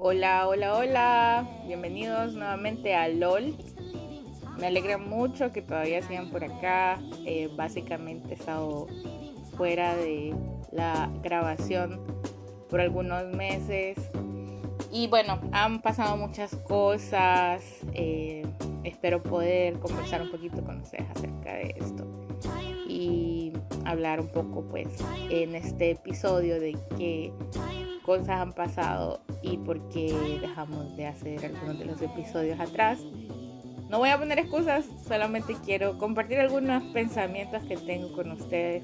Hola, hola, hola. Bienvenidos nuevamente a LOL. Me alegra mucho que todavía sigan por acá. Eh, básicamente he estado fuera de la grabación por algunos meses. Y bueno, han pasado muchas cosas. Eh, espero poder conversar un poquito con ustedes acerca de esto. Y hablar un poco pues en este episodio de qué cosas han pasado y por qué dejamos de hacer algunos de los episodios atrás. No voy a poner excusas, solamente quiero compartir algunos pensamientos que tengo con ustedes.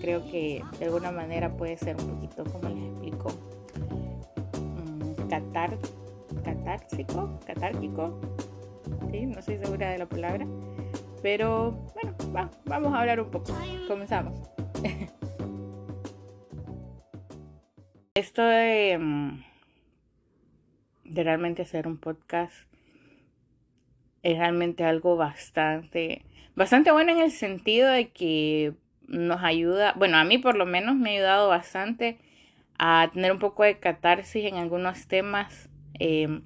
Creo que de alguna manera puede ser un poquito, como les explico, mm, catar, catársico, catárquico. ¿sí? No estoy segura de la palabra. Pero bueno, vamos a hablar un poco. Comenzamos. Esto de, mm, de realmente hacer un podcast es realmente algo bastante, bastante bueno en el sentido de que nos ayuda, bueno, a mí por lo menos me ha ayudado bastante a tener un poco de catarsis en algunos temas. Em,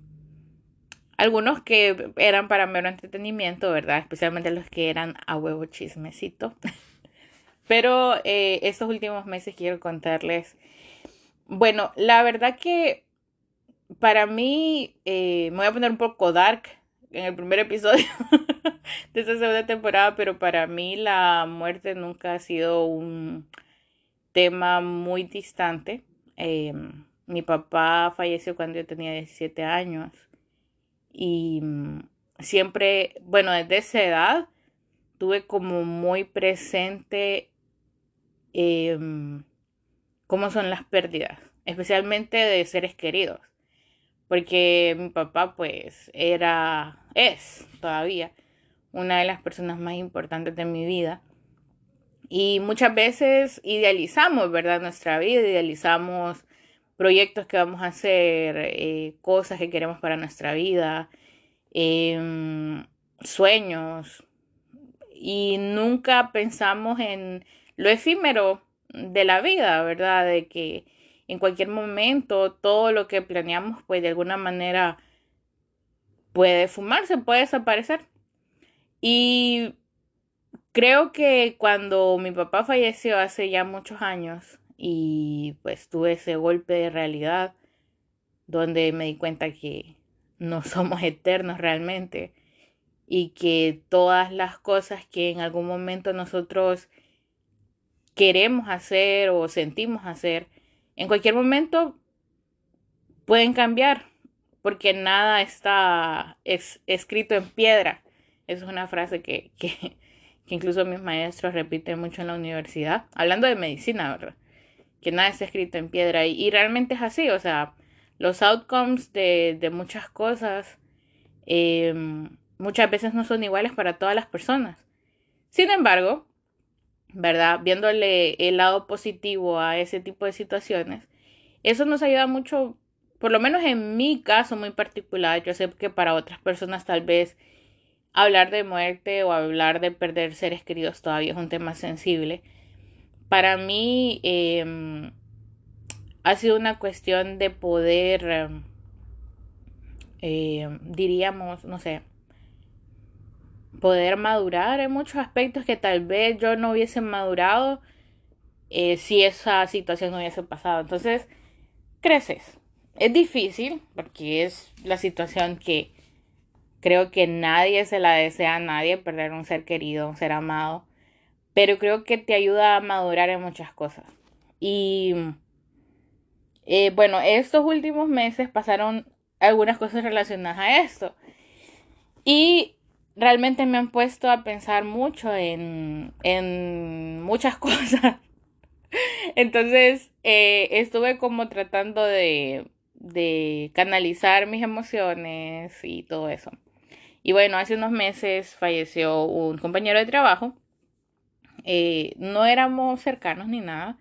algunos que eran para mero entretenimiento, ¿verdad? Especialmente los que eran a huevo chismecito. Pero eh, estos últimos meses quiero contarles. Bueno, la verdad que para mí, eh, me voy a poner un poco dark en el primer episodio de esta segunda temporada, pero para mí la muerte nunca ha sido un tema muy distante. Em, mi papá falleció cuando yo tenía 17 años y mm, siempre, bueno, desde esa edad tuve como muy presente em, cómo son las pérdidas, especialmente de seres queridos, porque mi papá pues era, es todavía una de las personas más importantes de mi vida. Y muchas veces idealizamos, ¿verdad? Nuestra vida, idealizamos proyectos que vamos a hacer, eh, cosas que queremos para nuestra vida, em, sueños. Y nunca pensamos en lo efímero de la vida, ¿verdad? De que en cualquier momento todo lo que planeamos, pues de alguna manera puede fumarse, puede desaparecer. Y creo que cuando mi papá falleció hace ya muchos años, y pues tuve ese golpe de realidad donde me di cuenta que no somos eternos realmente y que todas las cosas que en algún momento nosotros queremos hacer o sentimos hacer, en cualquier momento pueden cambiar porque nada está escrito en piedra. Esa es una frase que, que, incluso mis maestros repiten mucho en la universidad, hablando de medicina, ¿verdad? que nada está escrito en piedra y, realmente es así, o sea, los outcomes de, muchas cosas em, muchas veces no son iguales para todas las personas. Sin embargo, ¿verdad? Viéndole el lado positivo a ese tipo de situaciones, eso nos ayuda mucho, por lo menos en mi caso muy particular, yo sé que para otras personas tal vez hablar de muerte o hablar de perder seres queridos todavía es un tema sensible para mí em, ha sido una cuestión de poder, em, diríamos, no sé, poder madurar en muchos aspectos que tal vez yo no hubiese madurado eh, si esa situación no hubiese pasado. Entonces, creces. Es difícil porque es la situación que creo que nadie se la desea a nadie, perder un ser querido, un ser amado pero creo que te ayuda a madurar en muchas cosas. Y eh, bueno, estos últimos meses pasaron algunas cosas relacionadas a esto. Y realmente me han puesto a pensar mucho en, en muchas cosas. Entonces eh, estuve como tratando de, de canalizar mis emociones y todo eso. Y bueno, hace unos meses falleció un compañero de trabajo eh, no éramos cercanos ni nada,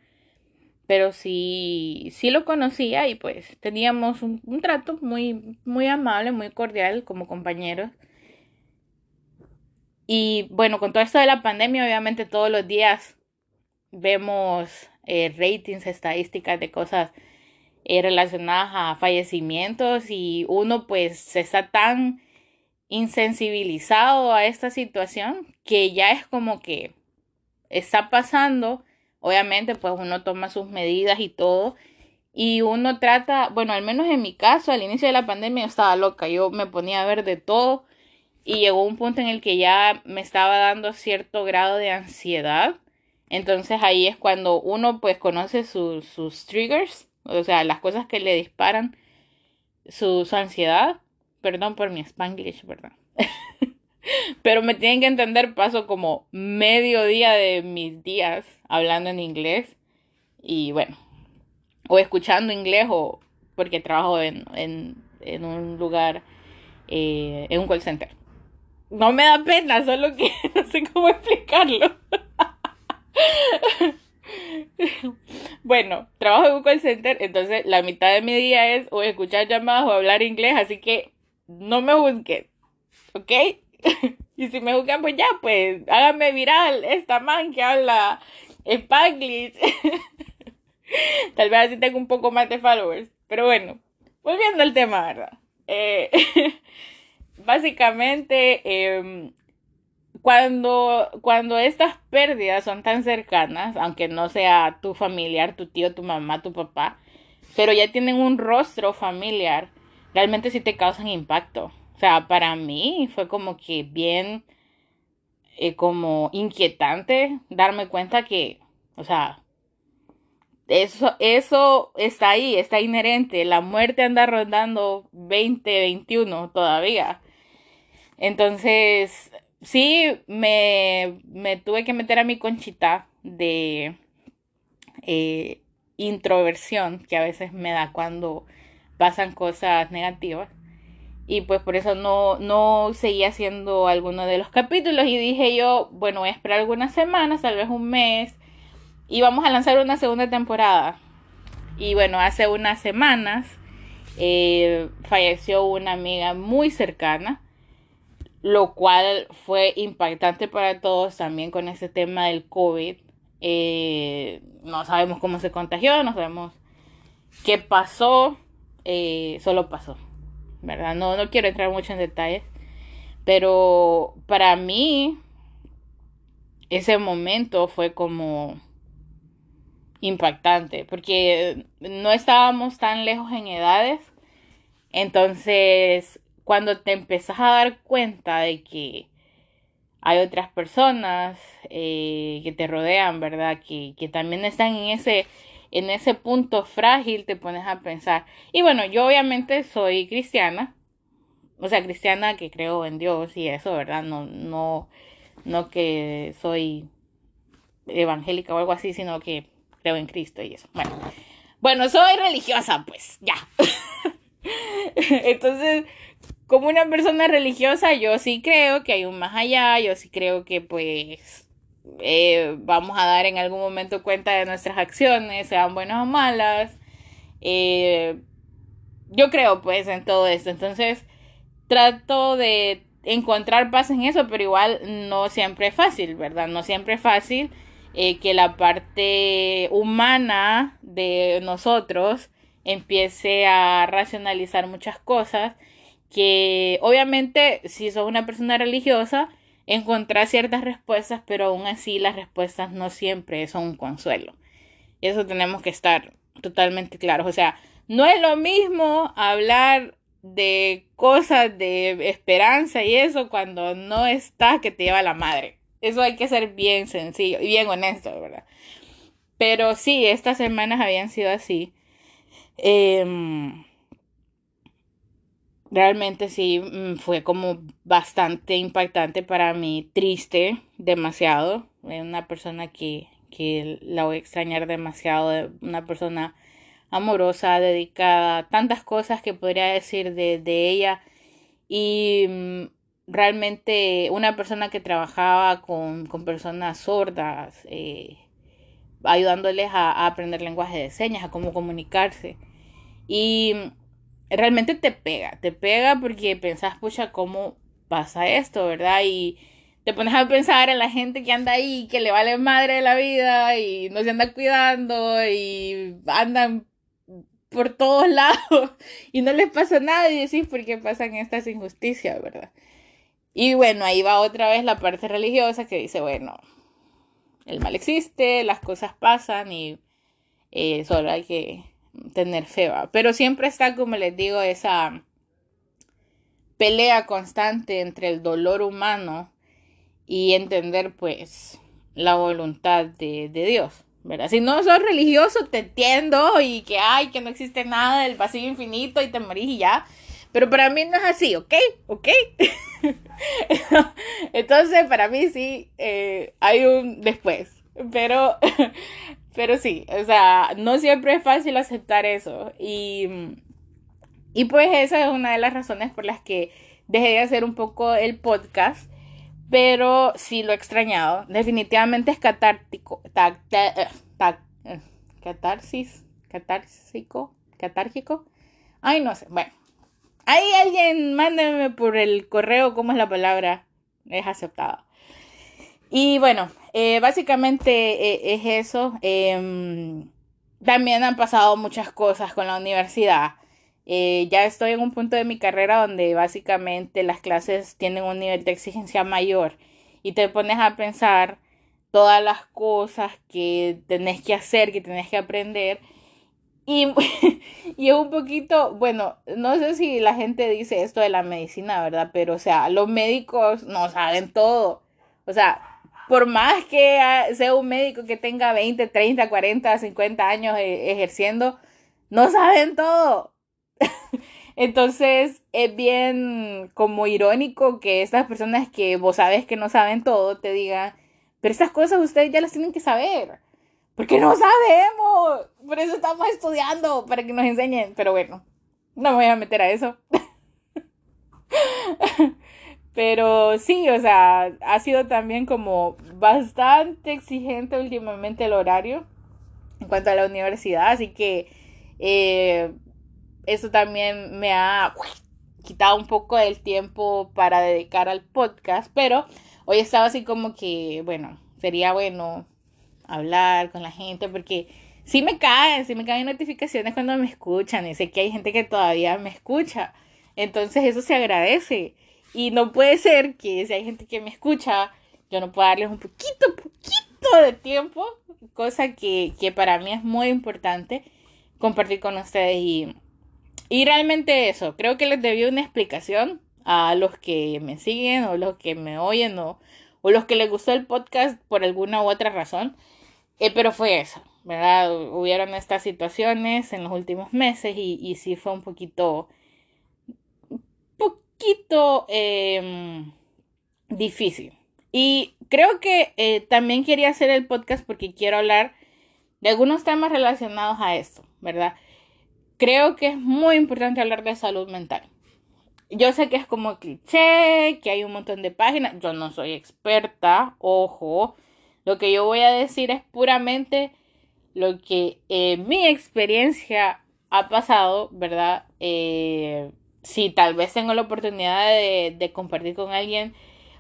pero sí, sí lo conocía y pues teníamos un, trato muy, muy amable, muy cordial como compañeros. Y bueno, con todo esto de la pandemia, obviamente todos los días vemos eh, ratings, estadísticas de cosas eh, relacionadas a fallecimientos y uno pues está tan insensibilizado a esta situación que ya es como que está pasando, obviamente pues uno toma sus medidas y todo y uno trata, bueno, al menos en mi caso, al inicio de la pandemia yo estaba loca, yo me ponía a ver de todo y llegó un punto en el que ya me estaba dando cierto grado de ansiedad. Entonces ahí es cuando uno pues conoce sus triggers, o sea, las cosas que le disparan su, su ansiedad. Perdón por mi spanglish, ¿verdad? Pero me tienen que entender, paso como medio día de mis días hablando en inglés. Y bueno, o escuchando inglés o porque trabajo en, en, un lugar, eh, en un call center. No me da pena, solo que no sé cómo explicarlo. bueno, trabajo en un call center, entonces la mitad de mi día es o escuchar llamadas o hablar inglés, así que no me juzguen, ¿ok? y si me juzgan, pues ya, pues háganme viral esta man que habla Spanglish. Tal vez así tengo un poco más de followers. Pero bueno, volviendo al tema, ¿verdad? Eh, básicamente, em, cuando, cuando estas pérdidas son tan cercanas, aunque no sea tu familiar, tu tío, tu mamá, tu papá, pero ya tienen un rostro familiar, realmente sí te causan impacto. O sea, para mí fue como que bien, eh, como inquietante darme cuenta que, o sea, eso, eso está ahí, está inherente. La muerte anda rondando 2021 todavía. Entonces, sí, me, me tuve que meter a mi conchita de eh, introversión que a veces me da cuando pasan cosas negativas. Y pues por eso no, no seguí haciendo alguno de los capítulos y dije yo, bueno, voy a esperar algunas semanas, tal vez un mes, y vamos a lanzar una segunda temporada. Y bueno, hace unas semanas eh, falleció una amiga muy cercana, lo cual fue impactante para todos también con ese tema del COVID. Eh, no sabemos cómo se contagió, no sabemos qué pasó, eh, solo pasó, ¿verdad? No, no quiero entrar mucho en detalles, pero para mí ese momento fue como impactante, porque no estábamos tan lejos en edades. Entonces, cuando te empezás a dar cuenta de que hay otras personas eh, que te rodean, ¿verdad? Que, que también están en ese, en ese punto frágil, te pones a pensar. Y bueno, yo obviamente soy cristiana, o sea, cristiana que creo en Dios y eso, ¿verdad? No, no, no que soy evangélica o algo así, sino que creo en Cristo y eso. Bueno, bueno, soy religiosa, pues, ya. Entonces, como una persona religiosa, yo sí creo que hay un más allá, yo sí creo que pues eh, vamos a dar en algún momento cuenta de nuestras acciones, sean buenas o malas. Eh, yo creo pues en todo esto, entonces trato de encontrar paz en eso, pero igual no siempre es fácil, ¿verdad? No siempre es fácil. Eh, que la parte humana de nosotros empiece a racionalizar muchas cosas que obviamente si sos una persona religiosa encontrar ciertas respuestas pero aún así las respuestas no siempre son un consuelo eso tenemos que estar totalmente claros o sea no es lo mismo hablar de cosas de esperanza y eso cuando no está que te lleva la madre eso hay que ser bien sencillo y bien honesto, ¿verdad? Pero sí, estas semanas habían sido así. Em, realmente sí mm, fue como bastante impactante para mí, triste demasiado. Una persona que, que la voy a extrañar demasiado, una persona amorosa, dedicada, tantas cosas que podría decir de, de ella. Y mm, realmente una persona que trabajaba con, personas sordas, eh, ayudándoles a, aprender lenguaje de señas, a cómo comunicarse. Y realmente te pega, te pega porque pensás, pucha, ¿cómo pasa esto, verdad? Y te pones a pensar en la gente que anda ahí, que le vale madre la vida y no se anda cuidando y andan por todos lados y no les pasa nada y decís por qué pasan estas injusticias, ¿verdad? Y bueno, ahí va otra vez la parte religiosa que dice, bueno, el mal existe, las cosas pasan y eh, solo hay que tener fe, pero siempre está, como les digo, esa pelea constante entre el dolor humano y entender pues la voluntad de, de Dios. ¿verdad? Si no sos religioso, te entiendo y que hay, que no existe nada del vacío infinito y te morís y ya. Pero para mí no es así, ¿ok? ¿Ok? Entonces, para mí sí eh, hay un después. Pero, pero sí, o sea, no siempre es fácil aceptar eso. Y, y pues esa es una de las razones por las que dejé de hacer un poco el podcast pero sí lo he extrañado. Definitivamente es catártico. Eh, eh, catarsis, catársico, catárgico. Ay, no sé. Bueno, ahí alguien mándeme por el correo cómo es la palabra. Es aceptado. Y bueno, eh, básicamente es eso. Em, también han pasado muchas cosas con la universidad. Eh, ya estoy en un punto de mi carrera donde básicamente las clases tienen un nivel de exigencia mayor y te pones a pensar todas las cosas que tenés que hacer, que tenés que aprender. Y, y es un poquito, bueno, no sé si la gente dice esto de la medicina, ¿verdad? Pero, o sea, los médicos no saben todo. O sea, por más que sea un médico que tenga 20, 30, 40, 50 años eh, ejerciendo, no saben todo. Entonces es bien como irónico que estas personas que vos sabes que no saben todo te digan, pero estas cosas ustedes ya las tienen que saber. Porque no sabemos. Por eso estamos estudiando, para que nos enseñen. Pero bueno, no me voy a meter a eso. Pero sí, o sea, ha sido también como bastante exigente últimamente el horario en cuanto a la universidad. Así que eh, eso también me ha quitado un poco del tiempo para dedicar al podcast, pero hoy estaba así como que, bueno, sería bueno hablar con la gente porque sí me caen, sí me caen notificaciones cuando me escuchan y sé que hay gente que todavía me escucha. Entonces eso se agradece. Y no puede ser que si hay gente que me escucha, yo no pueda darles un poquito, poquito de tiempo, cosa que, que para mí es muy importante compartir con ustedes y y realmente eso, creo que les debí una explicación a los que me siguen o los que me oyen o, o los que les gustó el podcast por alguna u otra razón. Eh, pero fue eso, ¿verdad? Hubieron estas situaciones en los últimos meses y, y sí fue un poquito, poquito em, difícil. Y creo que eh, también quería hacer el podcast porque quiero hablar de algunos temas relacionados a esto, ¿verdad? creo que es muy importante hablar de salud mental. Yo sé que es como cliché, que hay un montón de páginas. Yo no soy experta, ojo. Lo que yo voy a decir es puramente lo que eh, mi experiencia ha pasado, ¿verdad? Eh, si tal vez tengo la oportunidad de, compartir con alguien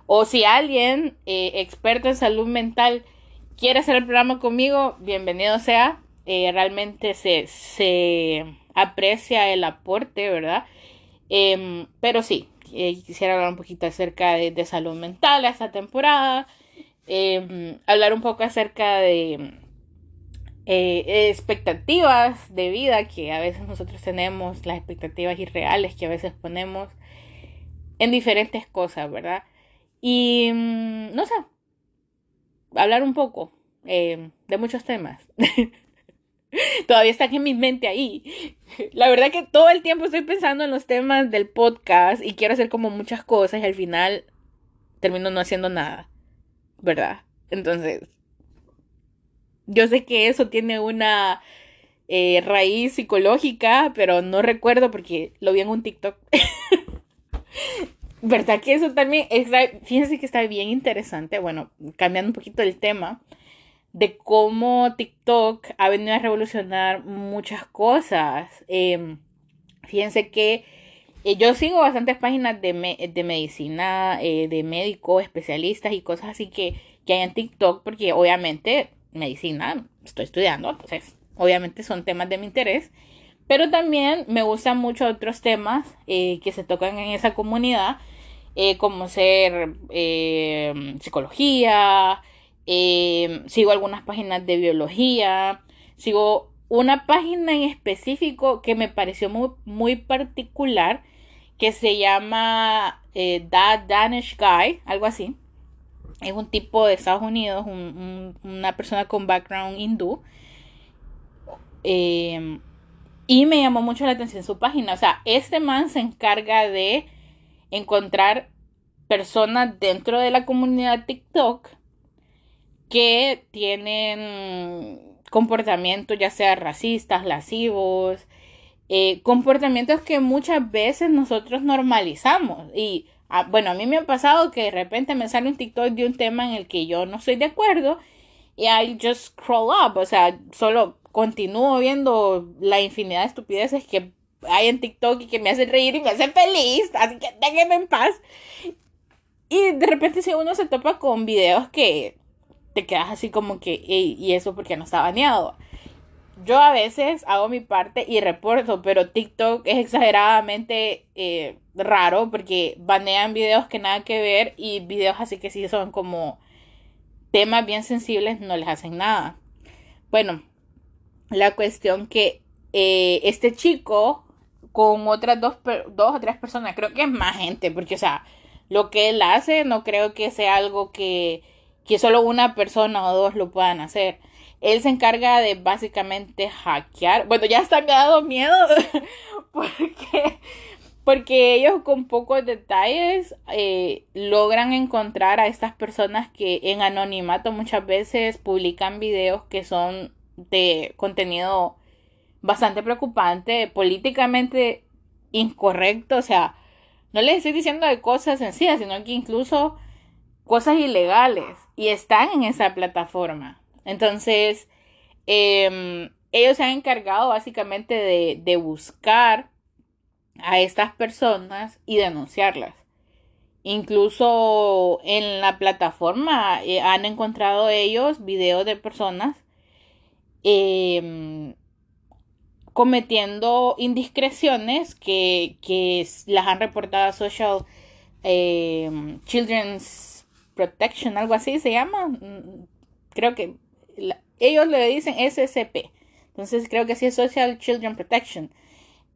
o si alguien eh, experto en salud mental quiere hacer el programa conmigo, bienvenido sea. realmente se, se aprecia el aporte, ¿verdad? Em, pero sí, eh, quisiera hablar un poquito acerca de, salud mental esta temporada, em, hablar un poco acerca de eh, expectativas de vida que a veces nosotros tenemos, las expectativas irreales que a veces ponemos en diferentes cosas, ¿verdad? Y mm, no sé, hablar un poco em, de muchos temas. Todavía están en mi mente ahí. La verdad que todo el tiempo estoy pensando en los temas del podcast y quiero hacer como muchas cosas y al final termino no haciendo nada. ¿Verdad? Entonces, yo sé que eso tiene una eh, raíz psicológica, pero no recuerdo porque lo vi en un TikTok. ¿Verdad que eso también fíjense que está bien interesante? Bueno, cambiando un poquito el tema de cómo TikTok ha venido a revolucionar muchas cosas. Em, fíjense que eh, yo sigo bastantes páginas de, de medicina, eh, de médicos, especialistas y cosas así que, que hay en TikTok, porque obviamente medicina estoy estudiando, entonces obviamente son temas de mi interés. Pero también me gustan mucho otros temas eh, que se tocan en esa comunidad, eh, como ser eh, psicología, sigo algunas páginas de biología, sigo una página en específico que me pareció muy, muy particular, que se llama That Danish Guy, algo así. Es un tipo de Estados Unidos, una persona con background hindú. Y me llamó mucho la atención su página. O sea, este man se encarga de encontrar personas dentro de la comunidad TikTok que tienen comportamientos ya sea racistas, lascivos, eh, comportamientos que muchas veces nosotros normalizamos. Y ah, bueno, a mí me ha pasado que de repente me sale un TikTok de un tema en el que yo no estoy de acuerdo y I just scroll up, o sea, solo continúo viendo la infinidad de estupideces que hay en TikTok y que me hacen reír y me hacen feliz, así que déjenme en paz. Y de repente si uno se topa con videos que te quedas así como que, y eso porque no está baneado. Yo a veces hago mi parte y reporto, pero TikTok es exageradamente eh, raro porque banean videos que nada que ver y videos así que sí son como temas bien sensibles no les hacen nada. Bueno, la cuestión que eh, este chico con otras dos, dos o tres personas, creo que es más gente, porque, o sea, lo que él hace no creo que sea algo que, que solo una persona o dos lo puedan hacer. Él se encarga de básicamente hackear. Bueno, ya hasta me ha miedo porque, porque ellos con pocos detalles eh, logran encontrar a estas personas que en anonimato muchas veces publican videos que son de contenido bastante preocupante, políticamente incorrecto, o sea, no les estoy diciendo de cosas sencillas, sino que incluso cosas ilegales y están en esa plataforma. Entonces, em, ellos se han encargado básicamente de, de buscar a estas personas y denunciarlas. Incluso en la plataforma eh, han encontrado ellos videos de personas Em, cometiendo indiscreciones que, las han reportado a Social em, Children's Protection, algo así se llama. Mm, creo que ellos le dicen SCP. Entonces creo que sí es Social Children Protection.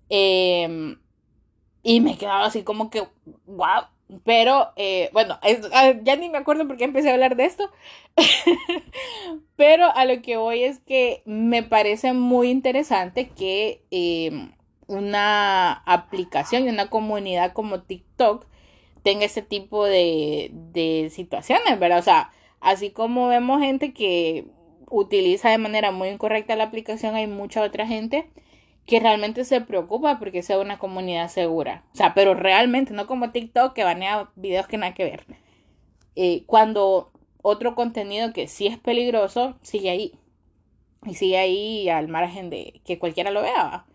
Em, y me he quedado así como que, wow, pero, eh, bueno, ah, ya ni me acuerdo por qué empecé a hablar de esto. Pero a lo que voy es que me parece muy interesante que em, una aplicación y una comunidad como TikTok tenga ese tipo de, de situaciones, ¿verdad? O sea, así como vemos gente que utiliza de manera muy incorrecta la aplicación, hay mucha otra gente que realmente se preocupa porque sea una comunidad segura. O sea, pero realmente, no como TikTok que banea videos que nada que ver. Eh, cuando otro contenido que sí es peligroso sigue ahí. Y sigue ahí al margen de que cualquiera lo vea.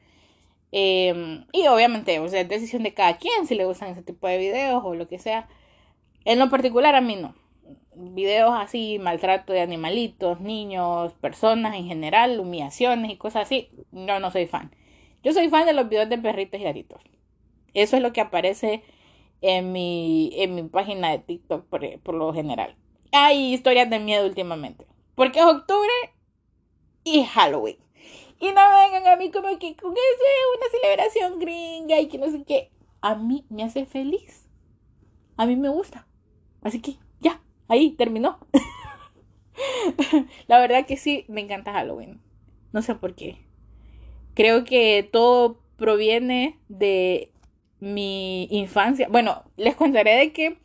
Em, y obviamente, o sea, es decisión de cada quien si le gustan ese tipo de videos o lo que sea. En lo particular, a mí no. Videos así, maltrato de animalitos, niños, personas en general, humillaciones y cosas así, yo no soy fan. Yo soy fan de los videos de perritos y gatitos. Eso es lo que aparece en mi, en mi página de TikTok por, lo general. Hay historias de miedo últimamente. Porque es octubre y Halloween. Y no vengan a mí como que con eso es una celebración gringa y que no sé qué. A mí me hace feliz. A mí me gusta. Así que ahí terminó. La verdad que sí, me encanta Halloween. No sé por qué. Creo que todo proviene de mi infancia. Bueno, les contaré de que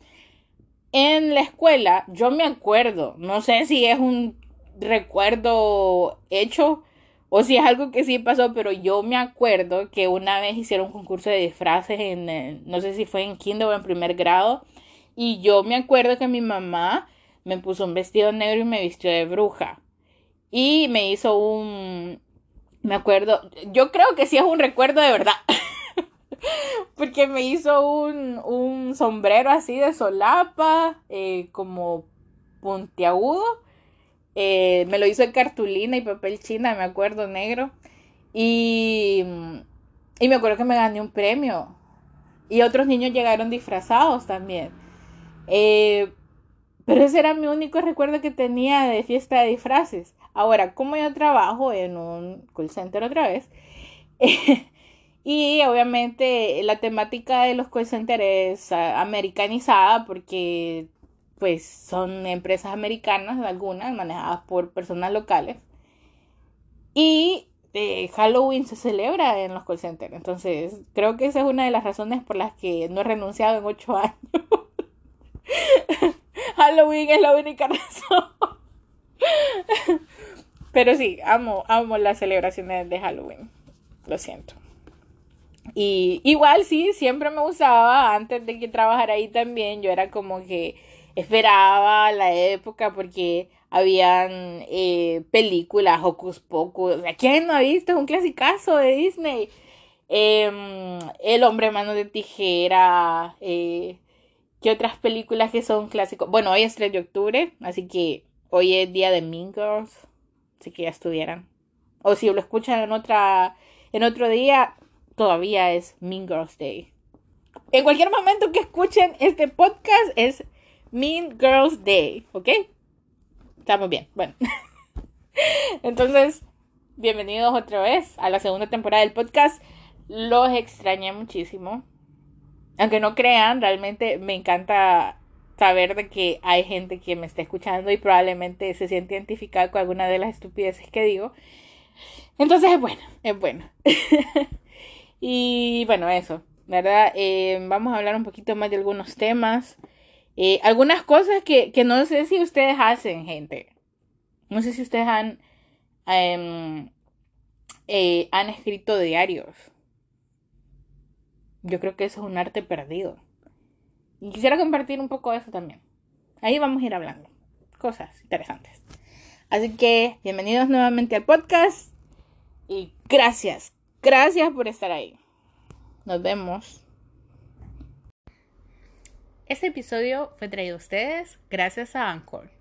en la escuela yo me acuerdo, no sé si es un recuerdo hecho o si es algo que sí pasó, pero yo me acuerdo que una vez hicieron un concurso de disfraces en, no sé si fue en kinder o en primer grado, y yo me acuerdo que mi mamá me puso un vestido negro y me vistió de bruja. Y me hizo un, me acuerdo, yo creo que sí es un recuerdo de verdad. Porque me hizo un, un, sombrero así de solapa, eh, como puntiagudo. Eh, me lo hizo en cartulina y papel china, me acuerdo, negro. Y, y me acuerdo que me gané un premio. Y otros niños llegaron disfrazados también. Eh, pero ese era mi único recuerdo que tenía de fiesta de disfraces. Ahora, como yo trabajo en un call center otra vez, y obviamente la temática de los call centers es americanizada porque pues son empresas americanas, algunas manejadas por personas locales. Y eh, Halloween se celebra en los call centers. Entonces, creo que esa es una de las razones por las que no he renunciado en ocho años. Halloween es la única razón. Pero sí, amo, amo las celebraciones de Halloween. Lo siento. Y igual sí, siempre me gustaba, antes de que trabajara ahí también, yo era como que esperaba la época porque habían eh, películas, Hocus Pocus. ¿Quién no ha visto? Es un clasicazo de Disney. Em, el hombre mano de tijera. Eh, ¿Qué otras películas que son clásicos? Bueno, hoy es 3 de octubre, así que hoy es día de Mean Girls. Así que ya estuvieran. O si lo escuchan en otra en otro día, todavía es Mean Girls Day. En cualquier momento que escuchen este podcast es Mean Girls Day, ¿ok? Estamos bien. Bueno. Entonces, bienvenidos otra vez a la segunda temporada del podcast. Los extrañé muchísimo. Aunque no crean, realmente me encanta saber de que hay gente que me está escuchando y probablemente se siente identificada con alguna de las estupideces que digo. Entonces es bueno, es bueno. y bueno, eso, ¿verdad? Eh, vamos a hablar un poquito más de algunos temas. Eh, algunas cosas que, que, no sé si ustedes hacen, gente. No sé si ustedes han, em, eh, han escrito diarios. Yo creo que eso es un arte perdido. Y quisiera compartir un poco de eso también. Ahí vamos a ir hablando. Cosas interesantes. Así que bienvenidos nuevamente al podcast. Y gracias. Gracias por estar ahí. Nos vemos. Este episodio fue traído a ustedes gracias a Anchor.